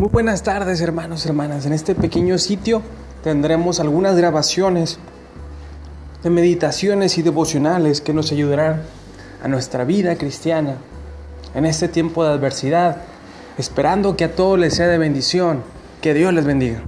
Muy buenas tardes hermanos, hermanas. En este pequeño sitio tendremos algunas grabaciones de meditaciones y devocionales que nos ayudarán a nuestra vida cristiana en este tiempo de adversidad, esperando que a todos les sea de bendición. Que Dios les bendiga.